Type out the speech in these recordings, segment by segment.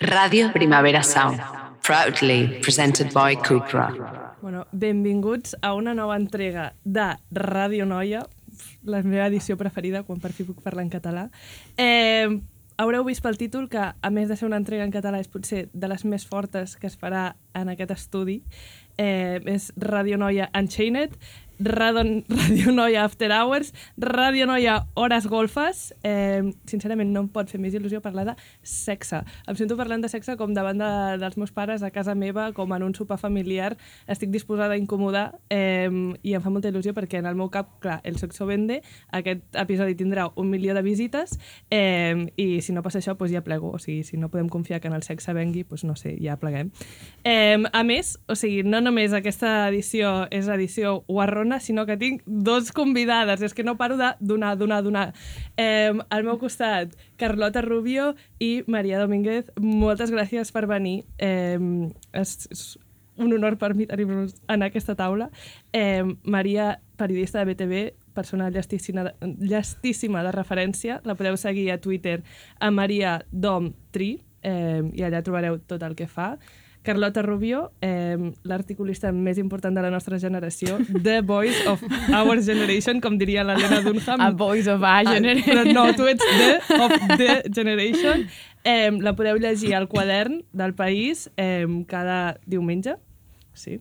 Radio Primavera Sound, proudly presented by Cupra. Bueno, benvinguts a una nova entrega de Ràdio Noia, la meva edició preferida, quan per fi puc parlar en català. Eh, haureu vist pel títol que, a més de ser una entrega en català, és potser de les més fortes que es farà en aquest estudi. Eh, és Ràdio Noia Unchained, Radio, Radio Noia After Hours, Radio Noia Hores Golfes. Eh, sincerament, no em pot fer més il·lusió parlar de sexe. Em sento parlant de sexe com davant de, dels meus pares a casa meva, com en un sopar familiar. Estic disposada a incomodar eh, i em fa molta il·lusió perquè en el meu cap, clar, el sexo vende, aquest episodi tindrà un milió de visites eh, i si no passa això, doncs ja plego. O sigui, si no podem confiar que en el sexe vengui, doncs no sé, ja pleguem. Eh, a més, o sigui, no només aquesta edició és edició guarrona, sinó que tinc dos convidades. És que no paro de donar, donar, donar. Eh, al meu costat, Carlota Rubio i Maria Domínguez. Moltes gràcies per venir. Eh, és, és un honor per mi tenir-vos en aquesta taula. Eh, Maria, periodista de BTV, persona llestíssima, llestíssima de referència. La podeu seguir a Twitter a Maria Dom Tri eh, i allà trobareu tot el que fa. Carlota Rubio, eh, l'articulista més important de la nostra generació, The Voice of Our Generation, com diria l'Helena Dunham. A Voice of Our Generation. Ah, però no, tu ets The of The Generation. Eh, la podeu llegir al quadern del País eh, cada diumenge. Sí,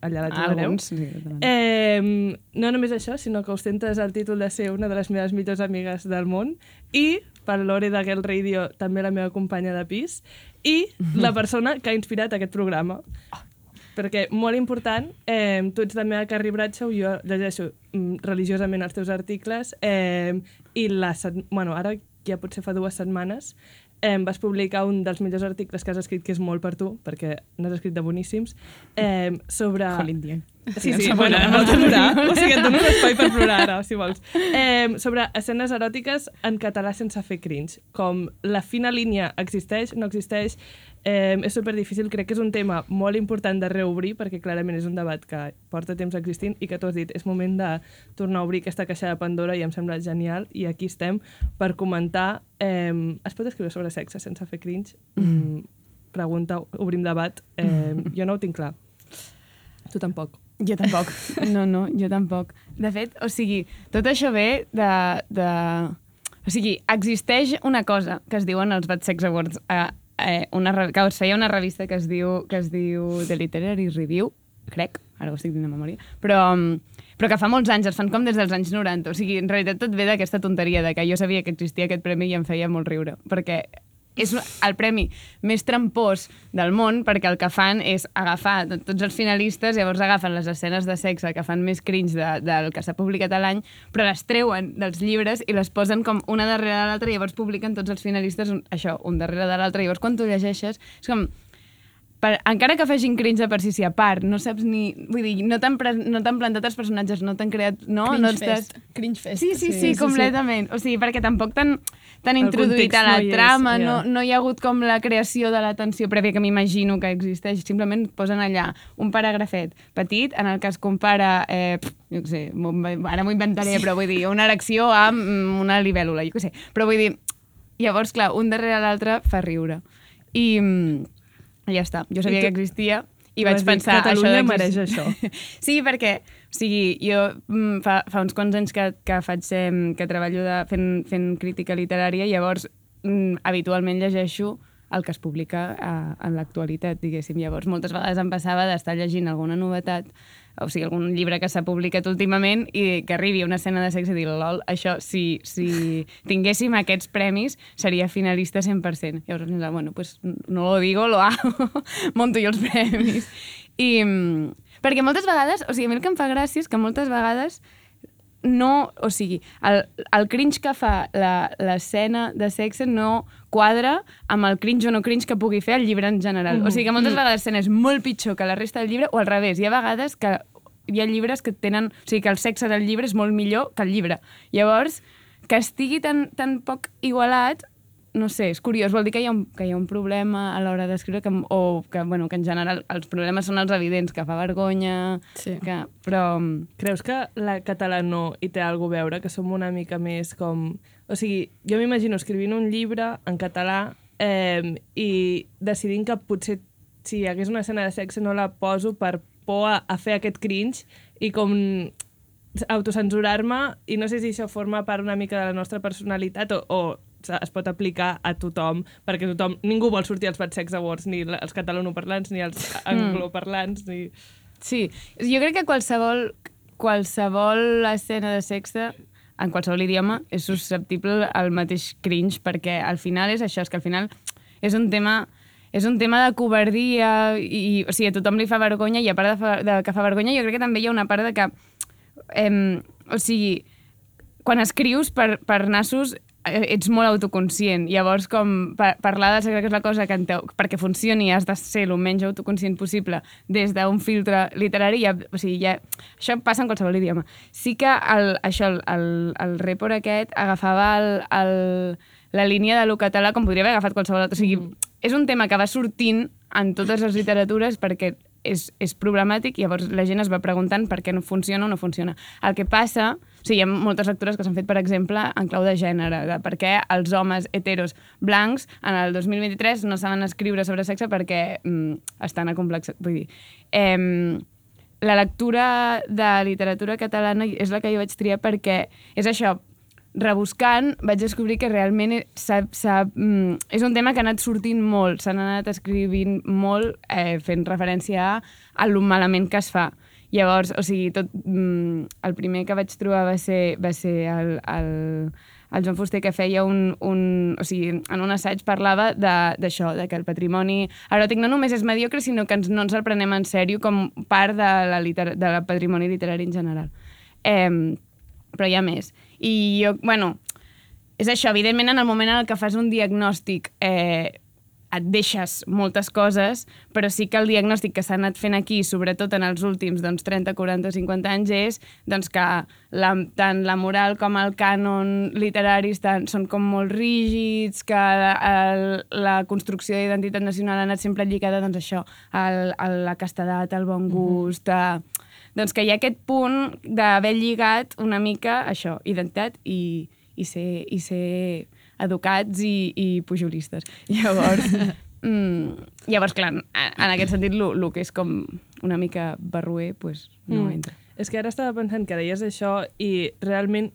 allà la trobareu. Alguns, sí. Eh, no només això, sinó que ostentes el títol de ser una de les meves millors amigues del món i per l'Ore de Girl Radio, també la meva companya de pis, i la persona que ha inspirat aquest programa. Perquè, molt important, eh, tu ets la meva Carrie Bradshaw, jo llegeixo mm, religiosament els teus articles, eh, i la, set- bueno, ara ja potser fa dues setmanes, eh, vas publicar un dels millors articles que has escrit, que és molt per tu, perquè n'has escrit de boníssims, eh, sobre... Colin. Sí, sí, bueno, que em no. vols plorar? O sigui, et dono un espai per plorar ara, si vols. Eh, sobre escenes eròtiques en català sense fer cringe. Com la fina línia existeix, no existeix, eh, és super difícil. Crec que és un tema molt important de reobrir, perquè clarament és un debat que porta temps existint i que tu has dit, és moment de tornar a obrir aquesta caixa de Pandora i em sembla genial. I aquí estem per comentar... Eh, es pot escriure sobre sexe sense fer cringe? Mm. Pregunta, obrim debat. Eh, jo no ho tinc clar. Tu tampoc. Jo tampoc. No, no, jo tampoc. De fet, o sigui, tot això ve de... de... O sigui, existeix una cosa que es diuen els Bad Sex Awards, eh, eh, una, que us feia una revista que es diu, que es diu The Literary Review, crec, ara ho estic dient de memòria, però, mm, però que fa molts anys, es fan com des dels anys 90. O sigui, en realitat tot ve d'aquesta tonteria de que jo sabia que existia aquest premi i em feia molt riure, perquè és el premi més trampós del món perquè el que fan és agafar tot- tots els finalistes, llavors agafen les escenes de sexe que fan més cringe de, del que s'ha publicat a l'any, però les treuen dels llibres i les posen com una darrere de l'altra i llavors publiquen tots els finalistes un, això, un darrere de l'altre. Llavors quan tu llegeixes és com per, encara que facin cringe de per si si a part, no saps ni... Vull dir, no t'han no plantat els personatges, no t'han creat... No, Cringe no estàs... fest. Cringe fest. Sí, sí, sí, sí, completament. O sigui, perquè tampoc t'han introduït a la no hi és, trama, ja. no, no hi ha hagut com la creació de l'atenció prèvia que m'imagino que existeix. Simplement posen allà un paràgrafet petit en el que es compara, eh, pff, jo què sé, ara m'ho inventaré, però vull dir, una erecció amb mm, una libèl·lula, jo què sé. Però vull dir, llavors, clar, un darrere l'altre fa riure. I, mm, i ja està. Jo sabia I tu- que existia i vaig dir, pensar... Catalunya això mereix d'exist- sí, perquè, o sigui, jo mm, fa, fa uns quants anys que, que faig, eh, que treballo de, fent, fent crítica literària, llavors mm, habitualment llegeixo el que es publica a, en l'actualitat, diguéssim. Llavors, moltes vegades em passava d'estar llegint alguna novetat, o sigui, algun llibre que s'ha publicat últimament i que arribi una escena de sexe i dir, lol, això, si, si tinguéssim aquests premis, seria finalista 100%. Llavors, bueno, pues no lo digo, lo hago, monto jo els premis. I, mm, perquè moltes vegades, o sigui, a mi el que em fa gràcia és que moltes vegades no, o sigui, el, el cringe que fa la- l'escena de sexe no quadra amb el cringe o no cringe que pugui fer el llibre en general. O sigui que moltes vegades l'escena és molt pitjor que la resta del llibre o al revés. Hi ha vegades que hi ha llibres que tenen... O sigui, que el sexe del llibre és molt millor que el llibre. Llavors, que estigui tan, tan poc igualat no sé, és curiós, vol dir que hi ha un, que hi ha un problema a l'hora d'escriure que, o que, bueno, que en general els problemes són els evidents, que fa vergonya, Sí. que, però... Creus que la catalano hi té alguna a veure? Que som una mica més com... O sigui, jo m'imagino escrivint un llibre en català eh, i decidint que potser si hi hagués una escena de sexe no la poso per por a, a fer aquest cringe i com autocensurar-me i no sé si això forma part una mica de la nostra personalitat o, o es pot aplicar a tothom, perquè tothom, ningú vol sortir als Bad Sex Awards, ni els catalanoparlants, ni els angloparlants, ni... Sí, jo crec que qualsevol, qualsevol escena de sexe en qualsevol idioma és susceptible al mateix cringe perquè al final és això, és que al final és un tema és un tema de covardia i, o sigui, a tothom li fa vergonya i a part de, fa, de que fa vergonya jo crec que també hi ha una part de que eh, o sigui, quan escrius per, per nassos eh, ets molt autoconscient. Llavors, com pa parlar de sexe, que és la cosa que teu, perquè funcioni has de ser el menys autoconscient possible des d'un filtre literari, ja, o sigui, ja, això passa en qualsevol idioma. Sí que el, això, el, el, el report aquest agafava el, el, la línia de lo català com podria haver agafat qualsevol altre. O sigui, mm. És un tema que va sortint en totes les literatures perquè és, és problemàtic i llavors la gent es va preguntant per què no funciona o no funciona. El que passa, o sigui, hi ha moltes lectures que s'han fet, per exemple, en clau de gènere, de per què els homes heteros blancs en el 2023 no saben escriure sobre sexe perquè mm, estan acomplexats. Vull dir, eh, la lectura de literatura catalana és la que jo vaig triar perquè és això, rebuscant vaig descobrir que realment s ha, s ha, mm, és un tema que ha anat sortint molt, s'han anat escrivint molt eh, fent referència a, a lo malament que es fa. Llavors, o sigui, tot, mm, el primer que vaig trobar va ser, va ser el, el, el Joan Fuster que feia un, un... O sigui, en un assaig parlava d'això, de, de que el patrimoni eròtic no només és mediocre, sinó que ens, no ens el prenem en sèrio com part de la, de la patrimoni literari en general. Eh, però hi ha més. I jo, bueno, és això, evidentment en el moment en el que fas un diagnòstic eh, et deixes moltes coses, però sí que el diagnòstic que s'ha anat fent aquí, sobretot en els últims doncs, 30, 40, 50 anys, és doncs, que la, tant la moral com el cànon literari estan, són com molt rígids, que el, la construcció d'identitat nacional ha anat sempre lligada doncs, això, al, a la castedat, al bon gust, mm -hmm. a doncs que hi ha aquest punt d'haver lligat una mica això, identitat i, i, ser, i ser educats i, i pujolistes. Llavors, mm, llavors clar, en aquest sentit, el que és com una mica barruer, pues, no mm. entra. És que ara estava pensant que deies això i realment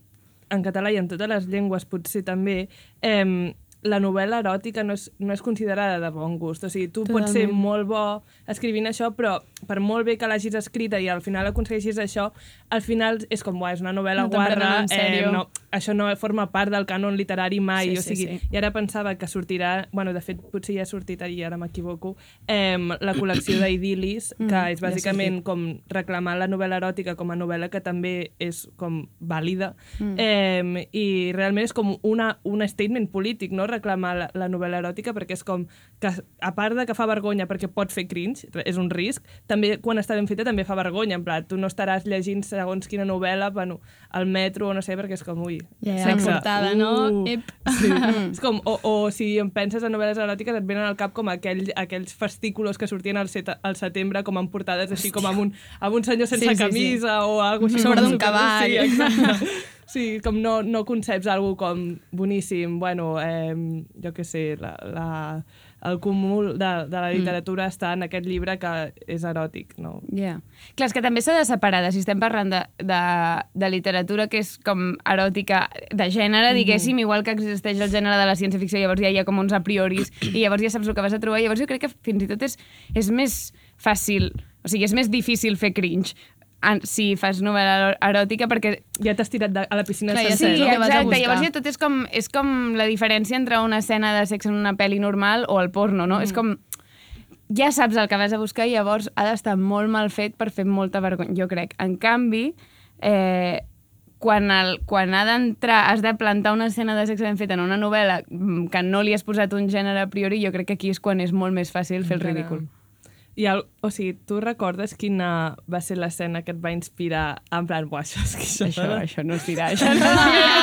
en català i en totes les llengües potser també eh, la novel·la eròtica no és, no és considerada de bon gust. O sigui, tu Totalment. pots ser molt bo escrivint això, però per molt bé que l'hagis escrita i al final aconsegueixis això, al final és com, és una novel·la no guarra, eh, no, això no forma part del cànon literari mai. Sí, o sigui, sí, sí. I ara pensava que sortirà, bueno, de fet, potser ja ha sortit i ara m'equivoco, eh, la col·lecció d'Idilis, mm, que és bàsicament ja com reclamar la novel·la eròtica com a novel·la que també és com vàlida. Mm. Eh, I realment és com una, un statement polític, no?, reclamar la, la novel·la eròtica, perquè és com que, a part de que fa vergonya perquè pot fer cringe, és un risc, també quan està ben feta també fa vergonya, en pla, tu no estaràs llegint segons quina novel·la bueno, al metro o no sé, perquè és com, ui, ja, ja, sexe. La portada, uh, no? Ep. Sí. és com, o, o si em penses en novel·les eròtiques et venen al cap com aquell, aquells fastículos que sortien al, set, al setembre com en portades així com amb un, amb un senyor sense sí, sí, camisa sí. o algo així. Sobre d'un cavall. Sí, exacte. Sí, com no, no conceps algo com boníssim, bueno, eh, jo què sé, la, la, el cúmul de, de la mm. literatura mm. està en aquest llibre que és eròtic, no? Yeah. Clar, és que també s'ha de separar, de, si estem parlant de, de, de literatura que és com eròtica de gènere, mm. diguéssim, igual que existeix el gènere de la ciència-ficció, llavors ja hi ha com uns a prioris, i llavors ja saps el que vas a trobar, llavors jo crec que fins i tot és, és més fàcil o sigui, és més difícil fer cringe si fas novel·la eròtica perquè... Ja t'has tirat de, a la piscina Clar, sencer, sí, no? exacte. Llavors ja tot és com, és com la diferència entre una escena de sexe en una pel·li normal o el porno, no? Mm. És com... Ja saps el que vas a buscar i llavors ha d'estar molt mal fet per fer molta vergonya, jo crec. En canvi, eh, quan, el, quan ha d'entrar, has de plantar una escena de sexe ben feta en una novel·la mm, que no li has posat un gènere a priori, jo crec que aquí és quan és molt més fàcil fer el ridícul. Caram. I el, o sigui, tu recordes quina va ser l'escena que et va inspirar en plan, buah, això és que això... Això, no, això no es dirà, això no es dirà.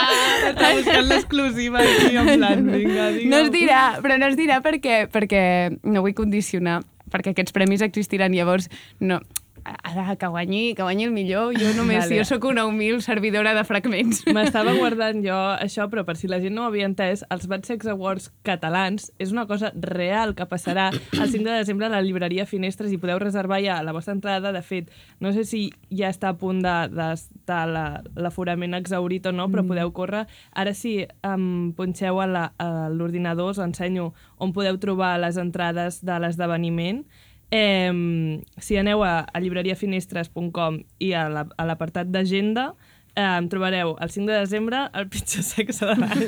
Està buscant l'exclusiva aquí, en plan, vinga, vinga. No es dirà, però no es dirà perquè, perquè no vull condicionar, perquè aquests premis existiran, llavors no, ara, que guanyi, que guanyi el millor. Jo només, Vale. jo sóc una humil servidora de fragments. M'estava guardant jo això, però per si la gent no ho havia entès, els Bad Sex Awards catalans és una cosa real que passarà el 5 de desembre a la llibreria Finestres i podeu reservar ja la vostra entrada. De fet, no sé si ja està a punt de- d'estar la- l'aforament exaurit o no, però podeu córrer. Ara si em punxeu la- a l'ordinador us ensenyo on podeu trobar les entrades de l'esdeveniment. Eh, si aneu a, a llibreriafinestres.com i a la- l'apartat d'agenda, eh, em trobareu el 5 de desembre el pitjor sexe de l'any.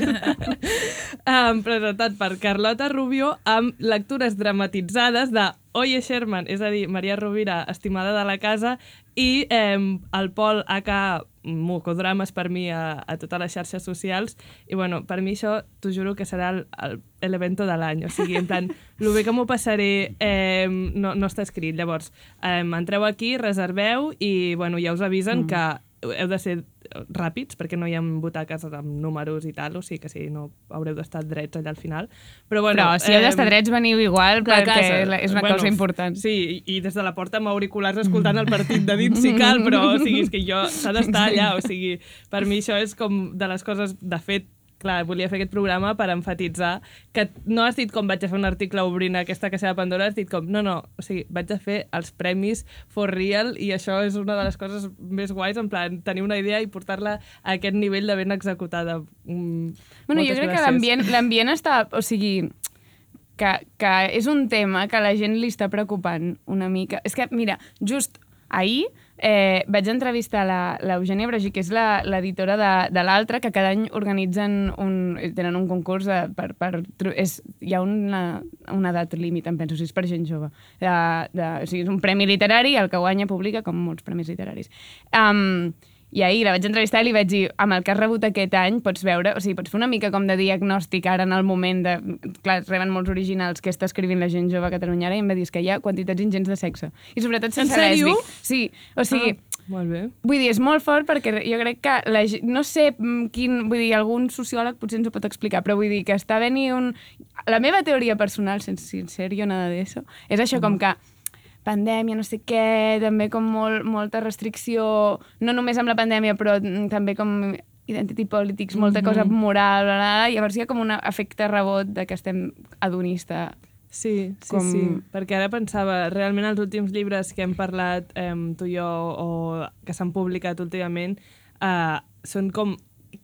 eh, presentat per Carlota Rubio amb lectures dramatitzades de Oye Sherman, és a dir, Maria Rovira, estimada de la casa, i eh, el Pol AK Mocodrames per mi a, a totes les xarxes socials. I bueno, per mi això t'ho juro que serà el, el, l'evento de l'any, o sigui, en plan, el bé que m'ho passaré eh, no, no està escrit, llavors eh, entreu aquí, reserveu i bueno, ja us avisen mm. que heu de ser ràpids perquè no hi ha butaques amb números i tal, o sigui que si no haureu d'estar drets allà al final. Però, bueno, Però si heu d'estar drets, veniu igual, perquè casa. és una cosa important. Sí, i, i des de la porta amb auriculars escoltant el partit de dins si cal, però o sigui, és que jo s'ha d'estar allà, o sigui, per mi això és com de les coses, de fet, clar, volia fer aquest programa per enfatitzar que no has dit com vaig a fer un article obrint aquesta caixa de Pandora, has dit com, no, no, o sigui, vaig a fer els premis for real i això és una de les coses més guais, en plan, tenir una idea i portar-la a aquest nivell de ben executada. Mm, Bueno, jo crec que gràcies. l'ambient l'ambient està... O sigui, que, que és un tema que a la gent li està preocupant una mica. És que, mira, just ahir eh, vaig entrevistar la- l'Eugènia Bragi, que és la- l'editora de, de l'Altre, que cada any organitzen un, tenen un concurs de, per, per, tro- és, hi ha una, una edat límit, em penso, si és per gent jove. De, de, o sigui, és un premi literari, el que guanya publica, com molts premis literaris. Um, i ahir la vaig entrevistar i li vaig dir, amb el que has rebut aquest any, pots veure, o sigui, pots fer una mica com de diagnòstic ara en el moment de... Clar, reben molts originals que està escrivint la gent jove a Catalunya ara i em va dir "És que hi ha quantitats ingents de sexe. I sobretot sense lèsbic. Sí, o sigui... Ah, molt bé. Vull dir, és molt fort perquè jo crec que la, no sé mm, quin, vull dir, algun sociòleg potser ens ho pot explicar, però vull dir que està venint un... La meva teoria personal, sense sin serio nada d'això, és això com que pandèmia, no sé què, també com molt, molta restricció, no només amb la pandèmia, però mm, també com identity politics, molta Mhm. cosa moral, bla, bla, bla, llavors hi ha com un efecte rebot de que estem adonista. Sí, sí, Com- sí. Perquè ara pensava, realment els últims llibres que hem parlat eh, tu i jo o que s'han publicat últimament eh, són com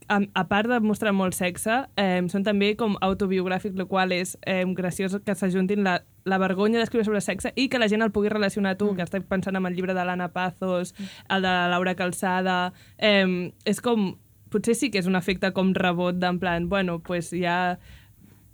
a, a part de mostrar molt sexe, eh, són també com autobiogràfics, el qual és eh, graciós que s'ajuntin la, la vergonya d'escriure sobre sexe i que la gent el pugui relacionar a tu, mm. que estic pensant en el llibre de l'Anna Pazos, el de la Laura Calçada... Eh, és com... Potser sí que és un efecte com rebot d'en plan, bueno, pues ja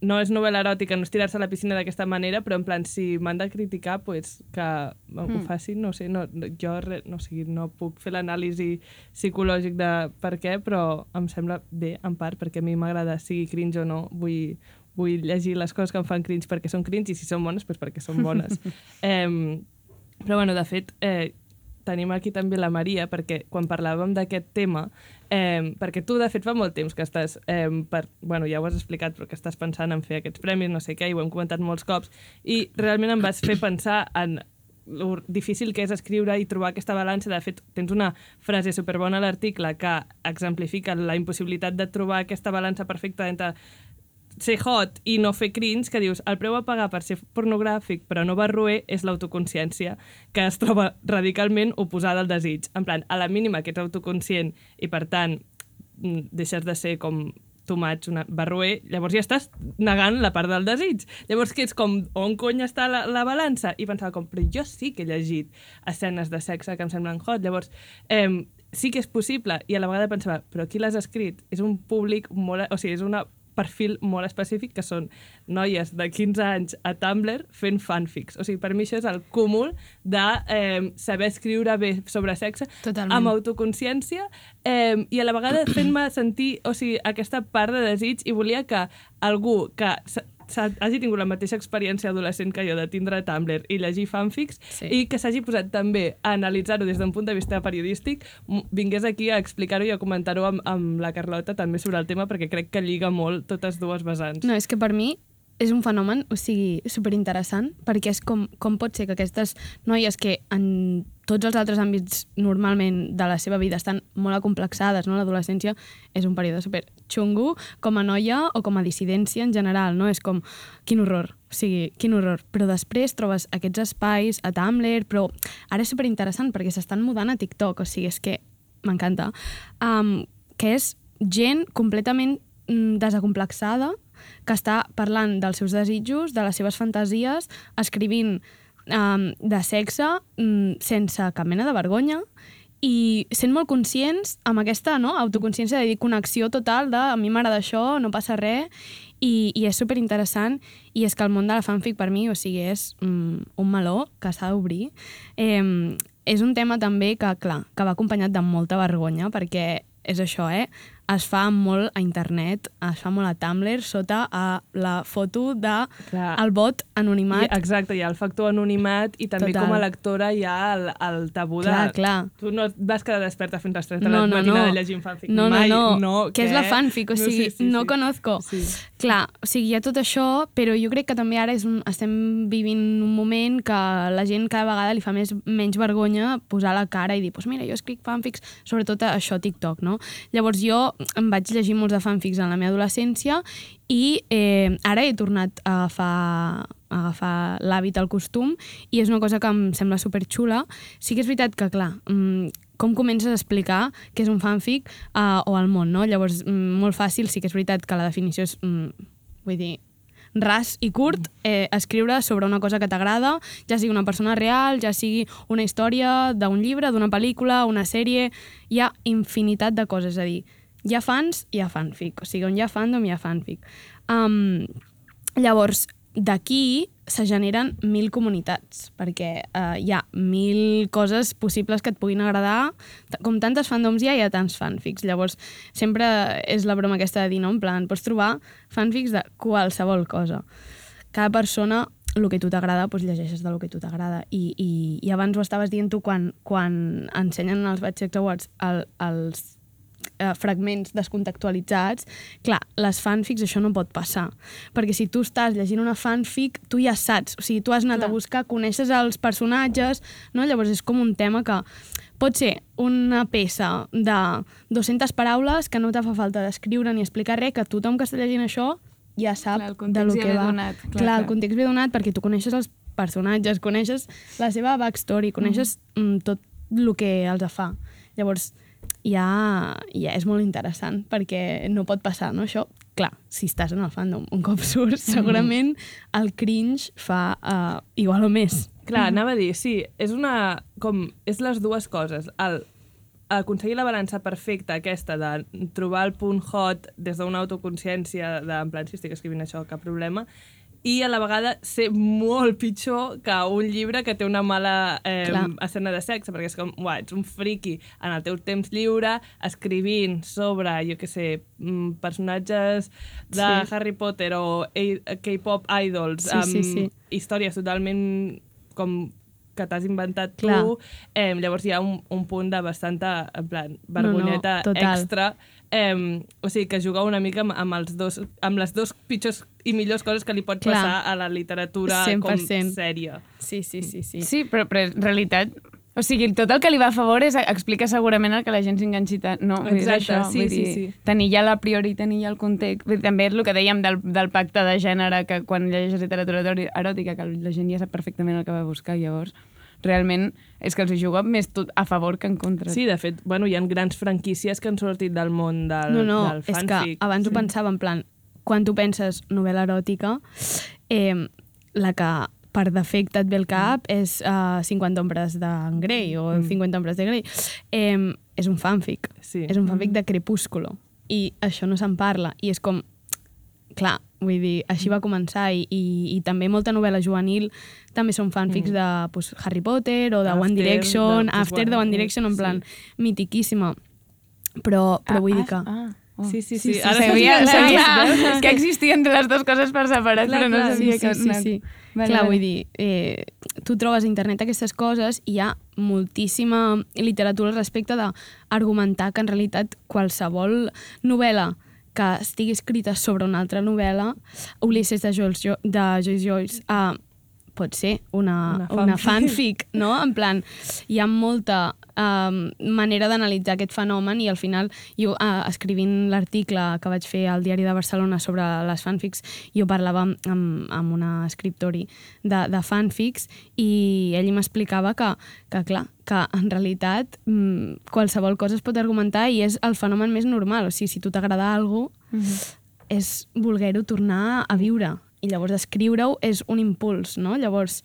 no és novel·la eròtica, no és tirar-se a la piscina d'aquesta manera, però en plan, si m'han de criticar, pues, que mm. ho facin, no sé, no, jo re, no, o sigui, no puc fer l'anàlisi psicològic de per què, però em sembla bé, en part, perquè a mi m'agrada, sigui cringe o no, vull, vull llegir les coses que em fan cringe perquè són cringe, i si són bones, pues perquè són bones. eh, però, bueno, de fet, eh, tenim aquí també la Maria, perquè quan parlàvem d'aquest tema, eh, perquè tu, de fet, fa molt temps que estàs, eh, per, bueno, ja ho has explicat, però que estàs pensant en fer aquests premis, no sé què, i ho hem comentat molts cops, i realment em vas fer pensar en lo difícil que és escriure i trobar aquesta balança. De fet, tens una frase superbona a l'article que exemplifica la impossibilitat de trobar aquesta balança perfecta entre ser hot i no fer cringe, que dius, el preu a pagar per ser pornogràfic però no barroer és l'autoconsciència, que es troba radicalment oposada al desig. En plan, a la mínima que ets autoconscient i, per tant, mm, deixes de ser com much, una barroer, llavors ja estàs negant la part del desig. Llavors, que és com, on cony està la, la balança? I pensava com, però jo sí que he llegit escenes de sexe que em semblen hot. Llavors, eh, sí que és possible. I a la vegada pensava, però qui l'has escrit? És un públic molt... O sigui, és una perfil molt específic que són noies de 15 anys a Tumblr fent fanfics. O sigui, per mi això és el cúmul de eh, saber escriure bé sobre sexe Totalment. amb autoconsciència eh, i a la vegada fent-me sentir o sigui, aquesta part de desig i volia que algú que hagi tingut la mateixa experiència adolescent que jo de tindre Tumblr i llegir fanfics Sí. i que s'hagi posat també a analitzar-ho des d'un punt de vista periodístic, vingués aquí a explicar-ho i a comentar-ho amb, amb la Carlota també sobre el tema perquè crec que lliga molt totes dues vessants. No, és que per mi és un fenomen, o sigui, superinteressant, perquè és com, com pot ser que aquestes noies que en tots els altres àmbits normalment de la seva vida estan molt acomplexades, no? L'adolescència és un període super xungo com a noia o com a dissidència en general, no? És com, quin horror, o sigui, quin horror. Però després trobes aquests espais a Tumblr, però ara és superinteressant perquè s'estan mudant a TikTok, o sigui, és que m'encanta, um, que és gent completament mm, desacomplexada, que està parlant dels seus desitjos, de les seves fantasies, escrivint um, de sexe um, sense cap mena de vergonya i sent molt conscients amb aquesta no, autoconsciència de dir connexió total de a mi m'agrada això, no passa res i, i és super interessant i és que el món de la fanfic per mi, o sigui, és um, un meló que s'ha d'obrir. Eh, és un tema també que, clar, que va acompanyat de molta vergonya perquè és això, eh? Es fa molt a internet, es fa molt a Tumblr, sota a la foto de Clar. el bot anonimat. I, exacte, hi ha el factor anonimat i també Total. com a lectora hi ha el, el tabú de... Clar, clar. Tu no et vas quedar desperta fins a les 3 de No, la no, matinada no. llegint fanfic. No, no, Mai, no. no Què és la fanfic? O sigui, no conozco. Sí. Clar, o sigui, hi ha tot això, però jo crec que també ara és un, estem vivint un moment que la gent cada vegada li fa més, menys vergonya posar la cara i dir, pues mira, jo escric fanfics, sobretot això TikTok, no? Llavors jo em vaig llegir molts de fanfics en la meva adolescència i eh, ara he tornat a agafar, a agafar l'hàbit, el costum, i és una cosa que em sembla superxula. Sí que és veritat que, clar, mm, com comences a explicar què és un fanfic uh, o el món, no? Llavors, mm, molt fàcil, sí que és veritat que la definició és, mm, vull dir, ras i curt, eh, escriure sobre una cosa que t'agrada, ja sigui una persona real, ja sigui una història d'un llibre, d'una pel·lícula, una sèrie... Hi ha infinitat de coses, és a dir, hi ha fans, hi ha fanfic. O sigui, on hi ha fandom, hi ha fanfic. Um, llavors, d'aquí se generen mil comunitats, perquè uh, hi ha mil coses possibles que et puguin agradar. Com tantes fandoms hi ha, hi ha tants fanfics. Llavors, sempre és la broma aquesta de dir, no? En plan, pots trobar fanfics de qualsevol cosa. Cada persona el que tu t'agrada, doncs llegeixes del que tu t'agrada. I, i, I abans ho estaves dient tu quan, quan ensenyen els Sex Awards el, els eh, fragments descontextualitzats, clar, les fanfics això no pot passar. Perquè si tu estàs llegint una fanfic, tu ja saps, o sigui, tu has anat Clar. a buscar, coneixes els personatges, no? llavors és com un tema que pot ser una peça de 200 paraules que no te fa falta descriure ni explicar res, que tothom que està llegint això ja sap Clar, de lo ja que ve va. donat, clar, clar, clar, el context ve donat perquè tu coneixes els personatges, coneixes la seva backstory, coneixes mm. tot el que els fa. Llavors, ja, ja és molt interessant perquè no pot passar, no? Això, clar, si estàs en el fandom un cop surts, segurament el cringe fa uh, igual o més. Clar, anava a dir, sí, és una... com És les dues coses. El, aconseguir la balança perfecta aquesta de trobar el punt hot des d'una autoconsciència de, en plan, si estic escrivint això, cap problema, i a la vegada ser molt pitjor que un llibre que té una mala eh, Clar. escena de sexe, perquè és com, uah, ets un friki en el teu temps lliure, escrivint sobre, jo què sé, mm, personatges de Sí. Harry Potter o K-pop idols, Sí, amb sí, sí. històries totalment com que t'has inventat tu, Clar. eh, llavors hi ha un, un punt de bastanta, en plan, vergonyeta no, total. extra. Eh, o sigui, que juga una mica amb, amb, els dos, amb les dos pitjors i millors coses que li pot Clar. passar a la literatura 100%. com sèria. Sí, sí, sí. sí. Sí, però, però en realitat... O sigui, tot el que li va a favor és, explica segurament el que la gent s'enganxi tant. No, dir, Exacte, això, sí, vull sí, dir, sí. Tenir ja la priori, tenir ja el context. Vull dir, també és el que dèiem del, del pacte de gènere, que quan llegeixes literatura eròtica, que la gent ja sap perfectament el que va a buscar, llavors realment és que els hi juga més tot a favor que en contra. Sí, de fet, bueno, hi ha grans franquícies que han sortit del món del, No, no, del és que fanfic. abans ho pensava en plan, quan tu penses novel·la eròtica, eh, la que per defecte et ve al cap és uh, 50 ombres d'en Grey o 50 ombres de Grey. Eh, és un fanfic. Sí. És un fanfic de Crepúsculo. I això no se'n parla. I és com... Clar, vull dir, així va començar i, i, i també molta novel·la juvenil també són fanfics de pues, Harry Potter o de After, One Direction, de- After de One Direction, en sí. plan, mitiquíssima. Però, però vull dir que... Ah, oh. Sí, sí, Sí, sí. sí, Ara sabia, sabia vist, veus? que existien les dues coses per separat, Clar, però no clar, sabia sí, que... sí, sí, sí. Vale, Clar, vale. vull dir, eh, tu trobes a internet aquestes coses i hi ha moltíssima literatura al respecte d'argumentar que en realitat qualsevol novel·la que estigui escrita sobre una altra novel·la, Ulisses de Joyce, Jo- de Joyce Joyce, uh, pot ser una, Una una, fanfic. fanfic, no? En plan, hi ha molta um, manera d'analitzar aquest fenomen i al final jo uh, escrivint l'article que vaig fer al Diari de Barcelona sobre les fanfics jo parlava amb, amb, amb una escriptori de, de fanfics i ell m'explicava que, que clar, que en realitat mm, qualsevol cosa es pot argumentar i és el fenomen més normal, o sigui, si tu t'agrada alguna cosa, és voler-ho tornar a viure. I llavors escriure-ho és un impuls, no? Llavors,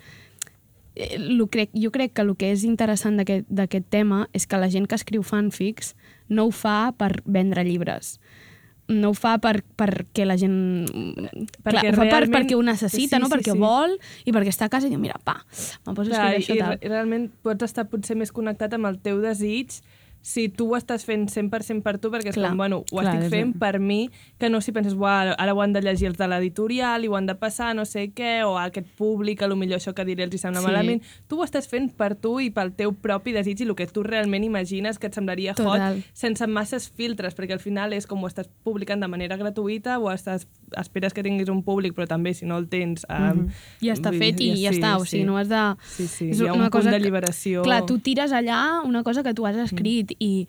lo crec, jo crec que el que és interessant d'aquest tema és que la gent que escriu fanfics no ho fa per vendre llibres no ho fa per, perquè la gent... Perquè Clar, ho fa per, perquè ho necessita, Sí, no? sí, perquè sí. vol i perquè està a casa i diu, mira, pa, me'n poso a Clar, escriure això i, tal. re- realment pots estar potser més connectat amb el teu desig si tu ho estàs fent 100% per tu, perquè és Clar, com, bueno, ho clar, estic fent per mi, que no si penses, ara ho han de llegir els de l'editorial i ho han de passar, no sé què, o a aquest públic, a lo millor això que diré els hi sembla Sí. malament. Tu ho estàs fent per tu i pel teu propi desig i el que tu realment imagines que et semblaria Total. hot, sense masses filtres, perquè al final és com ho estàs publicant de manera gratuïta o estàs, esperes que tinguis un públic, però també si no el tens... Um, ja està fet dir, i ja sí, està, o sigui, sí. no has de... Sí, sí, és hi ha un una punt cosa que- d'alliberació. Clar, tu tires allà una cosa que tu has escrit mm. I,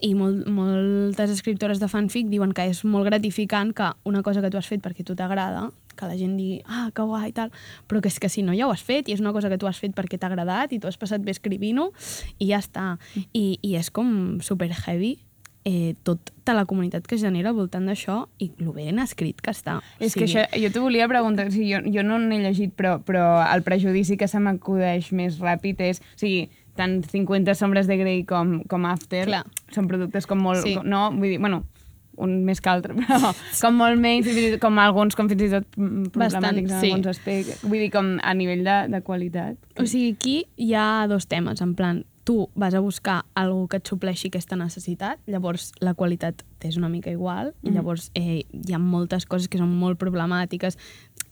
i molt, moltes escriptores de fanfic diuen que és molt gratificant que una cosa que tu has fet perquè tu t'agrada, que la gent digui, ah, que guai i tal, però que és que si no ja ho has fet i és una cosa que tu has fet perquè t'ha agradat i tu has passat bé escrivint-ho i ja està. I, I és com super heavy eh, tota la comunitat que es genera al voltant d'això i lo ben escrit que està. És que això, jo t'ho volia preguntar, o sigui, jo, jo no n'he llegit, però, però el prejudici que se m'acudeix més ràpid és, o sigui, tant 50 sombres de Grey com, com After Clar. són productes com molt... Sí. No, vull dir, bueno, un més que altre, però com molt menys, com alguns, com fins i tot mm, Bastant, problemàtics en sí. alguns aspectes. Vull dir, com a nivell de, de qualitat. O sigui, aquí hi ha dos temes, en plan, tu vas a buscar algú que et supleixi aquesta necessitat, llavors la qualitat és una mica igual, i llavors eh, hi ha moltes coses que són molt problemàtiques,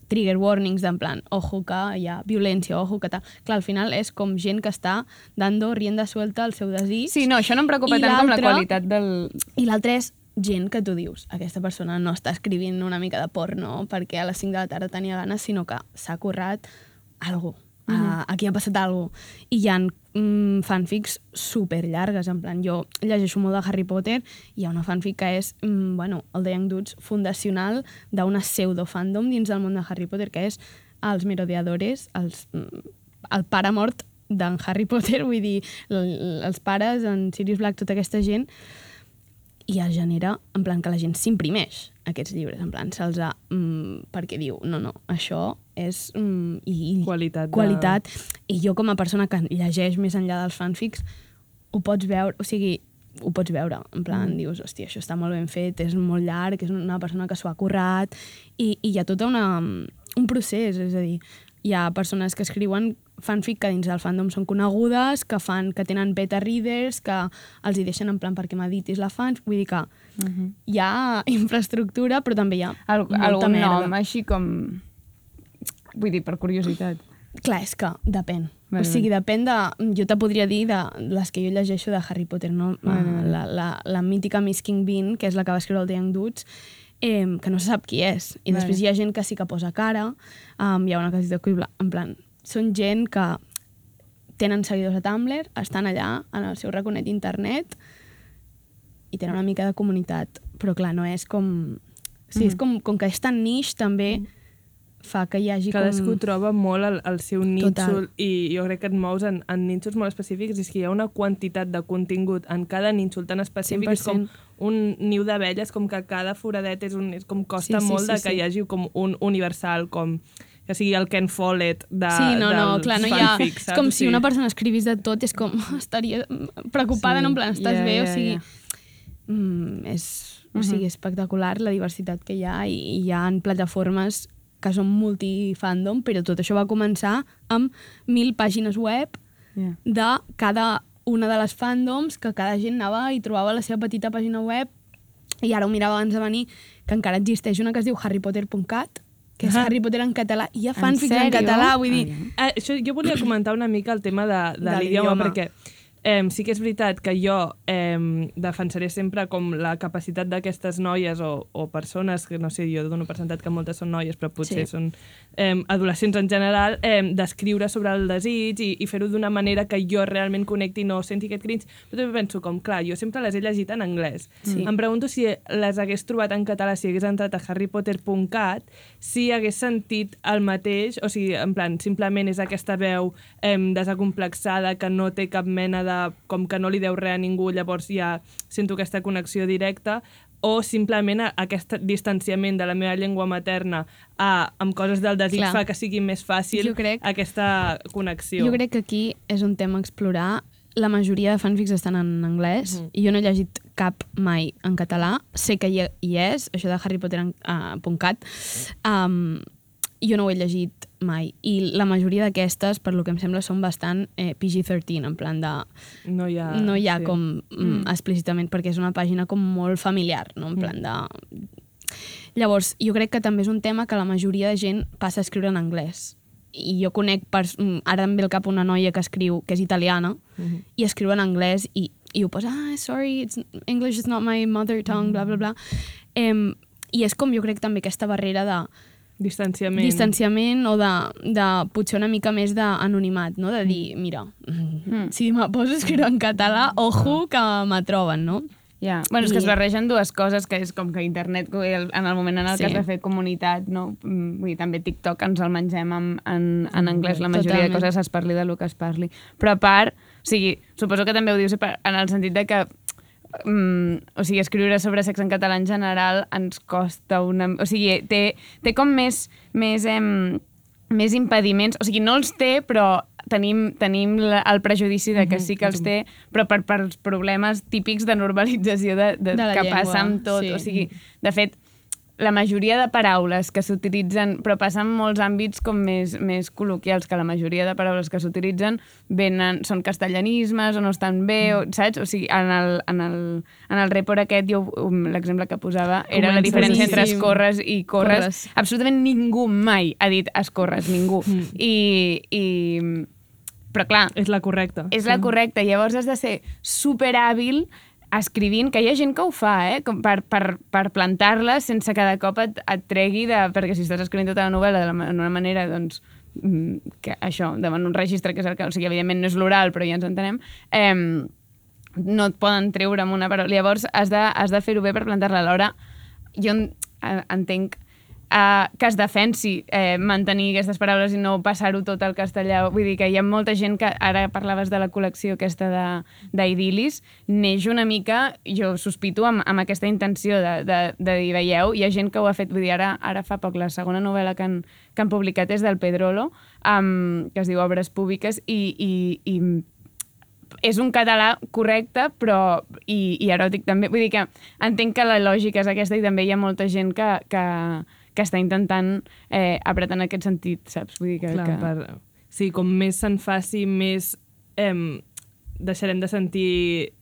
trigger warnings d'en plan, ojo que hi ha violència, ojo que tal. Clar, al final és com gent que està dando rienda suelta al seu desig. Sí, no, això no em preocupa I tant com la qualitat del... I l'altre és gent que tu dius, aquesta persona no està escrivint una mica de porno perquè a les 5 de la tarda tenia ganes, sinó que s'ha currat algú. Uh -huh. aquí ha passat alguna cosa. I hi ha mm, fanfics super llargues, en plan, jo llegeixo molt de Harry Potter i hi ha una fanfic que és, mm, bueno, el de Young Dudes fundacional d'una pseudo-fandom dins del món de Harry Potter, que és els merodeadores, els, mm, el pare mort d'en Harry Potter, vull dir, els pares, en Sirius Black, tota aquesta gent, i es genera, en plan, que la gent s'imprimeix aquests llibres, en plan, se'ls ha... Mm, perquè diu, no, no, això és... Mm, i, Qualitat de- Qualitat. I jo, com a persona que llegeix més enllà dels fanfics, ho pots veure, o sigui, ho pots veure, en plan, mm. dius, hòstia, això està molt ben fet, és molt llarg, és una persona que s'ho ha currat, i, i hi ha tot una, un procés, és a dir, hi ha persones que escriuen fanfic que dins del fandom són conegudes, que fan que tenen beta readers, que els hi deixen en plan perquè m'editis la fan, vull dir que uh -huh. hi ha infraestructura, però també hi ha Al, algun merda. nom així com... Vull dir, per curiositat. Clar, és que depèn. Vale, o sigui, depèn de... Jo te podria dir de les que jo llegeixo de Harry Potter, no? Vale, Uh, vale. La, la, la mítica Miss King Bean, que és la que va escriure el The Young Dudes, eh, que no se sap qui és. I Vale. després hi ha gent que sí que posa cara, um, hi ha una que es diu en plan, són gent que tenen seguidors a Tumblr, estan allà en el seu raconet d'internet i tenen una mica de comunitat. Però clar, no és com... Sí, Mm. és com, com que és tan niche, també fa que hi hagi Cadascú com... troba molt el, el seu nínxol i jo crec que et mous en, en nínxols molt específics i és que hi ha una quantitat de contingut en cada nínxol tan específic, és com 100%. un niu d'abelles, com que cada foradet és, un, és com costa Sí, sí, molt sí, de que sí. hi hagi com un universal, com que sigui el Ken Follett de, Sí, no, no, clar, no hi ha... És com si una persona escrivís de tot, és com, estaria preocupada, Sí, no? En plan, estàs ja, bé? ja, o sigui, ja. mm, és, o sigui, espectacular la diversitat que hi ha i, i hi ha plataformes que són multifandom, però tot això va començar amb mil pàgines web Yeah. de cada una de les fandoms, que cada gent anava i trobava la seva petita pàgina web i ara ho mirava abans de venir, que encara existeix una que es diu harrypotter.cat, que és. Harry Potter en català, i hi ha En fanfics en, sèrio? català, vull dir... Ah, això, jo volia comentar una mica el tema de, de, De l'idioma. perquè eh, sí que és veritat que jo eh, defensaré sempre com la capacitat d'aquestes noies o, o persones, que no sé, jo dono per sentat que moltes són noies, però potser Sí. són eh, adolescents en general, eh, d'escriure sobre el desig i, i fer-ho d'una manera que jo realment connecti i no senti aquest cringe. Però també penso com, clar, jo sempre les he llegit en anglès. Sí. Em pregunto si les hagués trobat en català, si hagués entrat a harrypotter.cat, si hagués sentit el mateix, o sigui, en plan, simplement és aquesta veu eh, desacomplexada que no té cap mena de... com que no li deu res a ningú, llavors ja sento aquesta connexió directa, o simplement aquest distanciament de la meva llengua materna a, amb coses del desig Clar. fa que sigui més fàcil Jo crec- aquesta connexió. Jo crec que aquí és un tema a explorar. La majoria de fanfics estan en anglès Mhm. i jo no he llegit cap mai en català. Sé que hi, hi és, això de Harry Potter en, uh. Um, jo no ho he llegit mai. I la majoria d'aquestes, per lo que em sembla, són bastant eh, PG-13, en plan de... no hi ha, no hi ha sí. com mm. explícitament, perquè és una pàgina com molt familiar, no? En plan de... Llavors, jo crec que també és un tema que la majoria de gent passa a escriure en anglès. I jo conec, pers- mm, ara em ve al cap una noia que escriu, que és italiana, Mhm. i escriu en anglès i, i ho posa, ah, sorry, it's, English is not my mother tongue, bla, bla, bla. Em, I és com jo crec també aquesta barrera de Distanciament. distanciament o de, de potser una mica més d'anonimat, no? De dir, mira, mm. si me poso a escriure en català, ojo que me troben, no? Ja. Bueno, és que I- es barregen dues coses, que és com que internet, que en el moment en el Sí. que has de fer comunitat, no? Mm, vull dir, també TikTok ens el mengem en, en, en anglès, la majoria Totalment. de coses es parli del que es parli. Però a part, o sigui, suposo que també ho dius en el sentit de que mm, o sigui, escriure sobre sexe en català en general ens costa una... O sigui, té, té com més, més, em, més impediments. O sigui, no els té, però tenim, tenim el prejudici de que sí que els té, però per, per els problemes típics de normalització de, de, De que llengua, passa amb tot. sí. O sigui, de fet, la majoria de paraules que s'utilitzen, però passen molts àmbits com més, més col·loquials, que la majoria de paraules que s'utilitzen venen, són castellanismes o no estan bé, o, saps? O sigui, en el, en el, en el report aquest, jo, um, l'exemple que posava era la diferència entre escorres i corres. Corres. Absolutament ningú mai ha dit escorres, ningú. Mm. I, i... Però clar, És la correcta. és la correcta. Llavors has de ser superhàbil escrivint, que hi ha gent que ho fa, eh? Com per, per, per plantar-la sense que de cop et, et tregui de... Perquè si estàs escrivint tota la novel·la d'una manera, doncs, mm, que això, davant un registre que és el que... O sigui, evidentment no és l'oral, però ja ens entenem. Eh, no et poden treure amb una paraula. Llavors has de, has de fer-ho bé per plantar-la. Alhora, jo en- uh, que es defensi eh, mantenir aquestes paraules i no passar-ho tot al castellà. Vull dir que hi ha molta gent que, ara parlaves de la col·lecció aquesta d'Idilis, neix una mica, jo sospito, amb, amb aquesta intenció de, de, de dir, veieu, hi ha gent que ho ha fet, vull dir, ara, ara fa poc la segona novel·la que han, que han publicat és del Pedrolo, um, que es diu Obres Públiques, i, i, i és un català correcte però i, i eròtic també. Vull dir que entenc que la lògica és aquesta i també hi ha molta gent que, que, que està intentant eh, apretar en aquest sentit, saps? Vull dir que... Clar, que... per... Sí, com més se'n faci, més em, deixarem de sentir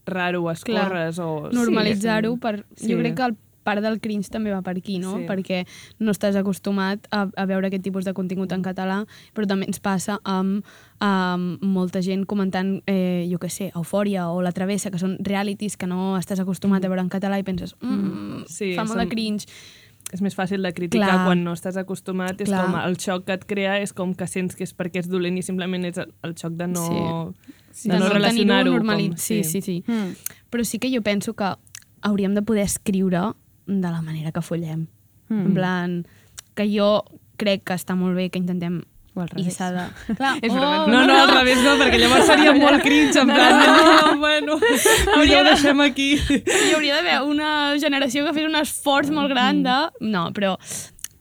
raro escorres o... normalitzar-ho per... Sí. Jo crec que el part del cringe també va per aquí, no? Sí. Perquè no estàs acostumat a, a veure aquest tipus de contingut en català, però també ens passa amb, amb molta gent comentant, eh, jo què sé, Eufòria o La Travessa, que són realities que no estàs acostumat a veure en català i penses, mm, Sí, fa molt de són- cringe. És més fàcil de criticar Clar. quan no estàs acostumat. És Clar. com el xoc que et crea és com que sents que és perquè és dolent i simplement és el, xoc de no, Sí. de no tenir-ho relacionar-ho. com- Sí, sí, sí. Mm. Però sí que jo penso que hauríem de poder escriure de la manera que follem. Mm. En plan, que jo crec que està molt bé que intentem O al i revés. s'ha de... Clar, És oh, broma. No, no, al revés no, perquè llavors seria molt cringe, en plan, no, bueno, hauria ho deixem aquí. Hi hauria d'haver una generació que fes un esforç molt gran de... No, però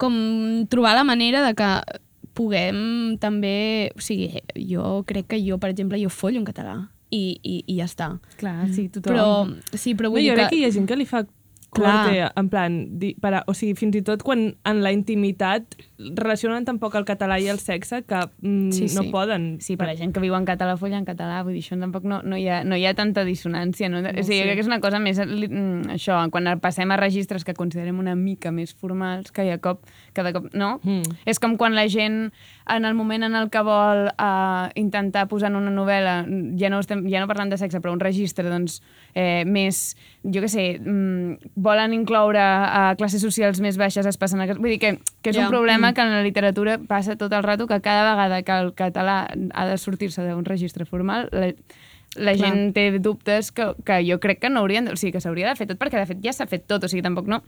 com trobar la manera de que puguem també... O sigui, jo crec que jo, per exemple, jo follo en català i, i, i ja està. Clar, sí, tothom. Però, sí, però No, vull jo dir crec que... que hi ha gent que li fa Corte, en plan, di, para, o sigui, fins i tot quan en la intimitat relacionen tampoc el català i el sexe que mm, Sí, no sí. poden. Sí, per la gent que viu en català, folla en català, vull dir, això tampoc no, no, hi, ha, no hi ha tanta dissonància, no? o sigui, sí. jo crec que és una cosa més, mm, això, quan passem a registres que considerem una mica més formals, que de cop, cada cop, no? Mm. És com quan la gent, en el moment en el que vol uh, intentar posar en una novel·la, ja no, estem, ja no parlant de sexe, però un registre, doncs, eh, més, jo què sé, mm, volen incloure a classes socials més baixes, es passen a... Vull dir que, que és Ja. un problema que en la literatura passa tot el rato, que cada vegada que el català ha de sortir-se d'un registre formal, la, la Clar. gent té dubtes que, que jo crec que no haurien... de- O sigui, que s'hauria de fer tot, perquè de fet ja s'ha fet tot, o sigui, tampoc no,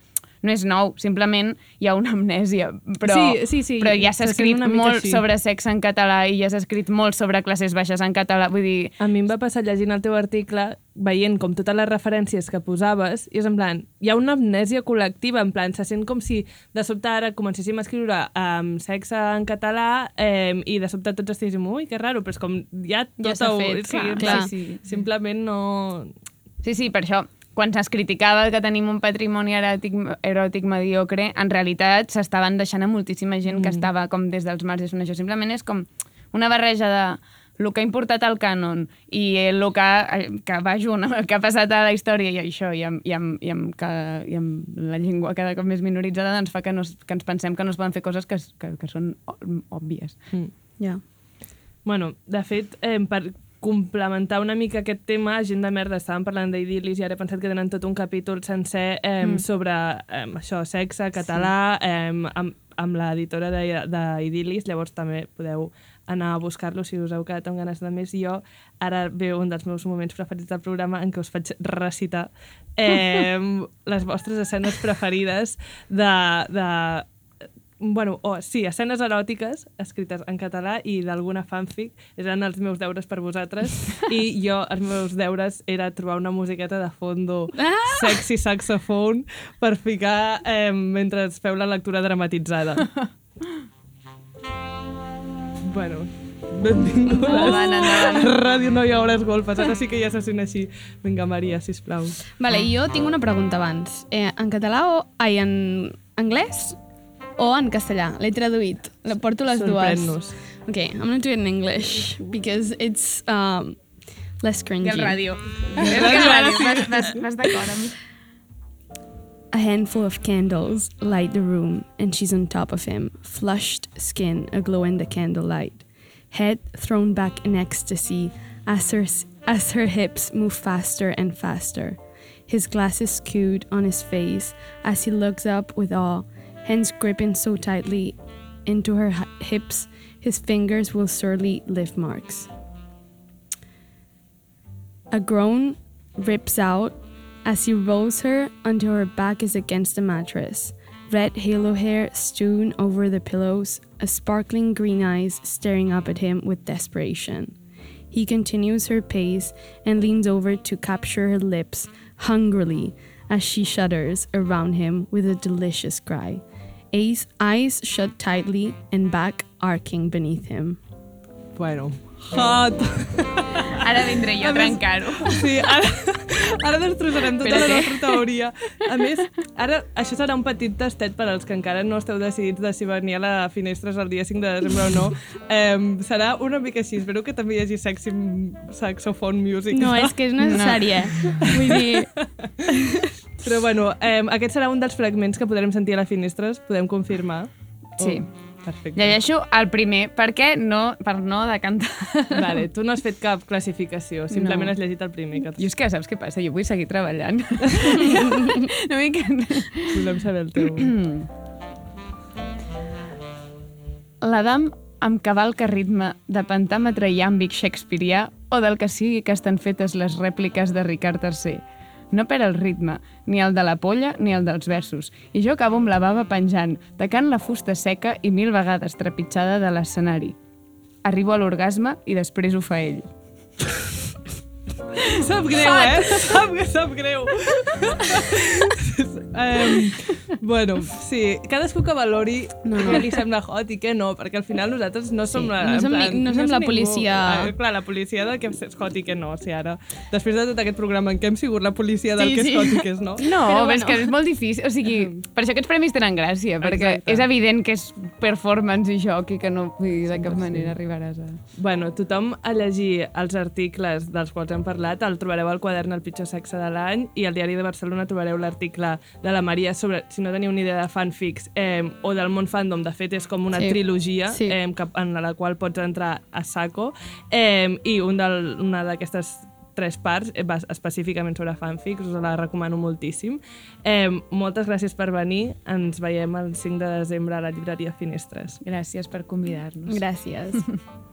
no és nou, simplement hi ha una amnèsia, però, Sí, sí, sí, però ja s'ha escrit molt així. sobre sexe en català i ja s'ha escrit molt sobre classes baixes en català, vull dir... A mi em va passar llegint el teu article, veient com totes les referències que posaves, i és en plan, hi ha una amnèsia col·lectiva, en plan, se sent com si de sobte ara comencéssim a escriure um, sexe en català um, i de sobte tots estiguéssim, ui, que raro, però és com ja tot... Ja s'ha fet, sí, clar, sí, clar. sí, simplement no... Sí, sí, per això, quan es criticava que tenim un patrimoni eròtic, eròtic mediocre, en realitat s'estaven deixant a moltíssima gent que estava com des dels marges això. Simplement és com una barreja de el que ha importat al cànon i el que, que va junt amb el que ha passat a la història i això, i amb, i amb, i amb, que, i amb la llengua cada cop més minoritzada, doncs fa que, no, que ens pensem que no es poden fer coses que, que, que són òbvies. Mm. Ja. Bueno, de fet, eh, per complementar una mica aquest tema, Gent de merda, estàvem parlant d'idil·lis i ara he pensat que tenen tot un capítol sencer eh, mm. sobre eh, això, sexe, català, sí. eh, amb, amb l'editora d'idil·lis, llavors també podeu anar a buscar-lo si us heu quedat amb ganes de més. Jo ara veu un dels meus moments preferits del programa en què us faig recitar eh, les vostres escenes preferides de, de bueno, o sí, escenes eròtiques escrites en català i d'alguna fanfic eren els meus deures per vosaltres i jo, els meus deures era trobar una musiqueta de fondo Ah! sexy saxofon per ficar eh, mentre es feu la lectura dramatitzada. bueno, benvingudes. Endavant. Ràdio Noia Hores Golfes. Ara sí que ja se sent així. Vinga, Maria, sisplau. Vale, jo tinc una pregunta abans. Eh, en català o... Ai, en anglès o en castellà? L'he traduït. La porto les dues. Sorprèn-nos. Okay, I'm gonna do it in English because it's um, less cringy. I el ràdio. És que el ràdio, vas, vas, vas d'acord amb... A handful of candles light the room, and she's on top of him, flushed skin aglow in the candlelight, head thrown back in ecstasy as her, as her hips move faster and faster. His glasses skewed on his face as he looks up with awe, hands gripping so tightly into her hips, his fingers will surely leave marks. A groan rips out as he rolls her until her back is against the mattress. Red halo hair strewn over the pillows, a sparkling green eyes staring up at him with desperation. He continues her pace and leans over to capture her lips hungrily as she shudders around him with a delicious cry. Ace eyes shut tightly and back arcing beneath him. Bueno, hot! Ara vindré jo a A trencar-ho. Sí, ara, ara destrossarem tota Per la nostra teoria. A més, ara això serà un petit tastet per als que encara no esteu decidits de si venir a la Finestres el dia 5 de desembre o no. Um, serà una mica així. Espero que també hi hagi sexy saxofon music. No, és que és necessari, eh? Vull dir... Però bueno, um, aquest serà un dels fragments que podrem sentir a la Finestres, podem confirmar. Sí. Oh, perfecte. Llegeixo el primer, perquè no, per no decantar. Vale, tu no has fet cap classificació, simplement No. has llegit el primer. Que Jo és que saps què passa? Jo vull seguir treballant. no que... volem saber el teu. L'Adam amb cavalca ritme de pentàmetre iàmbic shakespearià o del que sigui que estan fetes les rèpliques de Ricard III. No per el ritme, ni el de la polla ni el dels versos. I jo acabo amb la bava penjant, tacant la fusta seca i mil vegades trepitjada de l'escenari. Arribo a l'orgasme i després ho fa ell. Sap greu, eh? Sap, sap greu. um, bueno, sí, cadascú que valori no, no. què li sembla hot i què no, perquè al final nosaltres no som... Sí, la, no som ni- plan, no som la ningú. policia. Ah, clar, la policia del que és hot i què no, o sigui, ara, després de tot aquest programa en què hem sigut la policia del Sí, que és sí. hot i què és no. No, Però però és bueno. que és molt difícil. O sigui, per això aquests premis tenen gràcia, perquè Exacte. és evident que és performance i joc i que no vull dir, de cap manera arribaràs a... Bueno, tothom a llegir els articles dels quals hem parlat el trobareu al quadern El pitjor sexe de l'any i al diari de Barcelona trobareu l'article de la Maria sobre, si no teniu ni idea de fanfics eh, o del món fandom, de fet és com una Sí. trilogia Sí. eh, que, en la qual pots entrar a saco eh, i un del, una d'aquestes tres parts eh, específicament sobre fanfics, us la recomano moltíssim. Eh, moltes gràcies per venir, ens veiem el 5 de desembre a la llibreria Finestres. Gràcies per convidar-nos. Gràcies.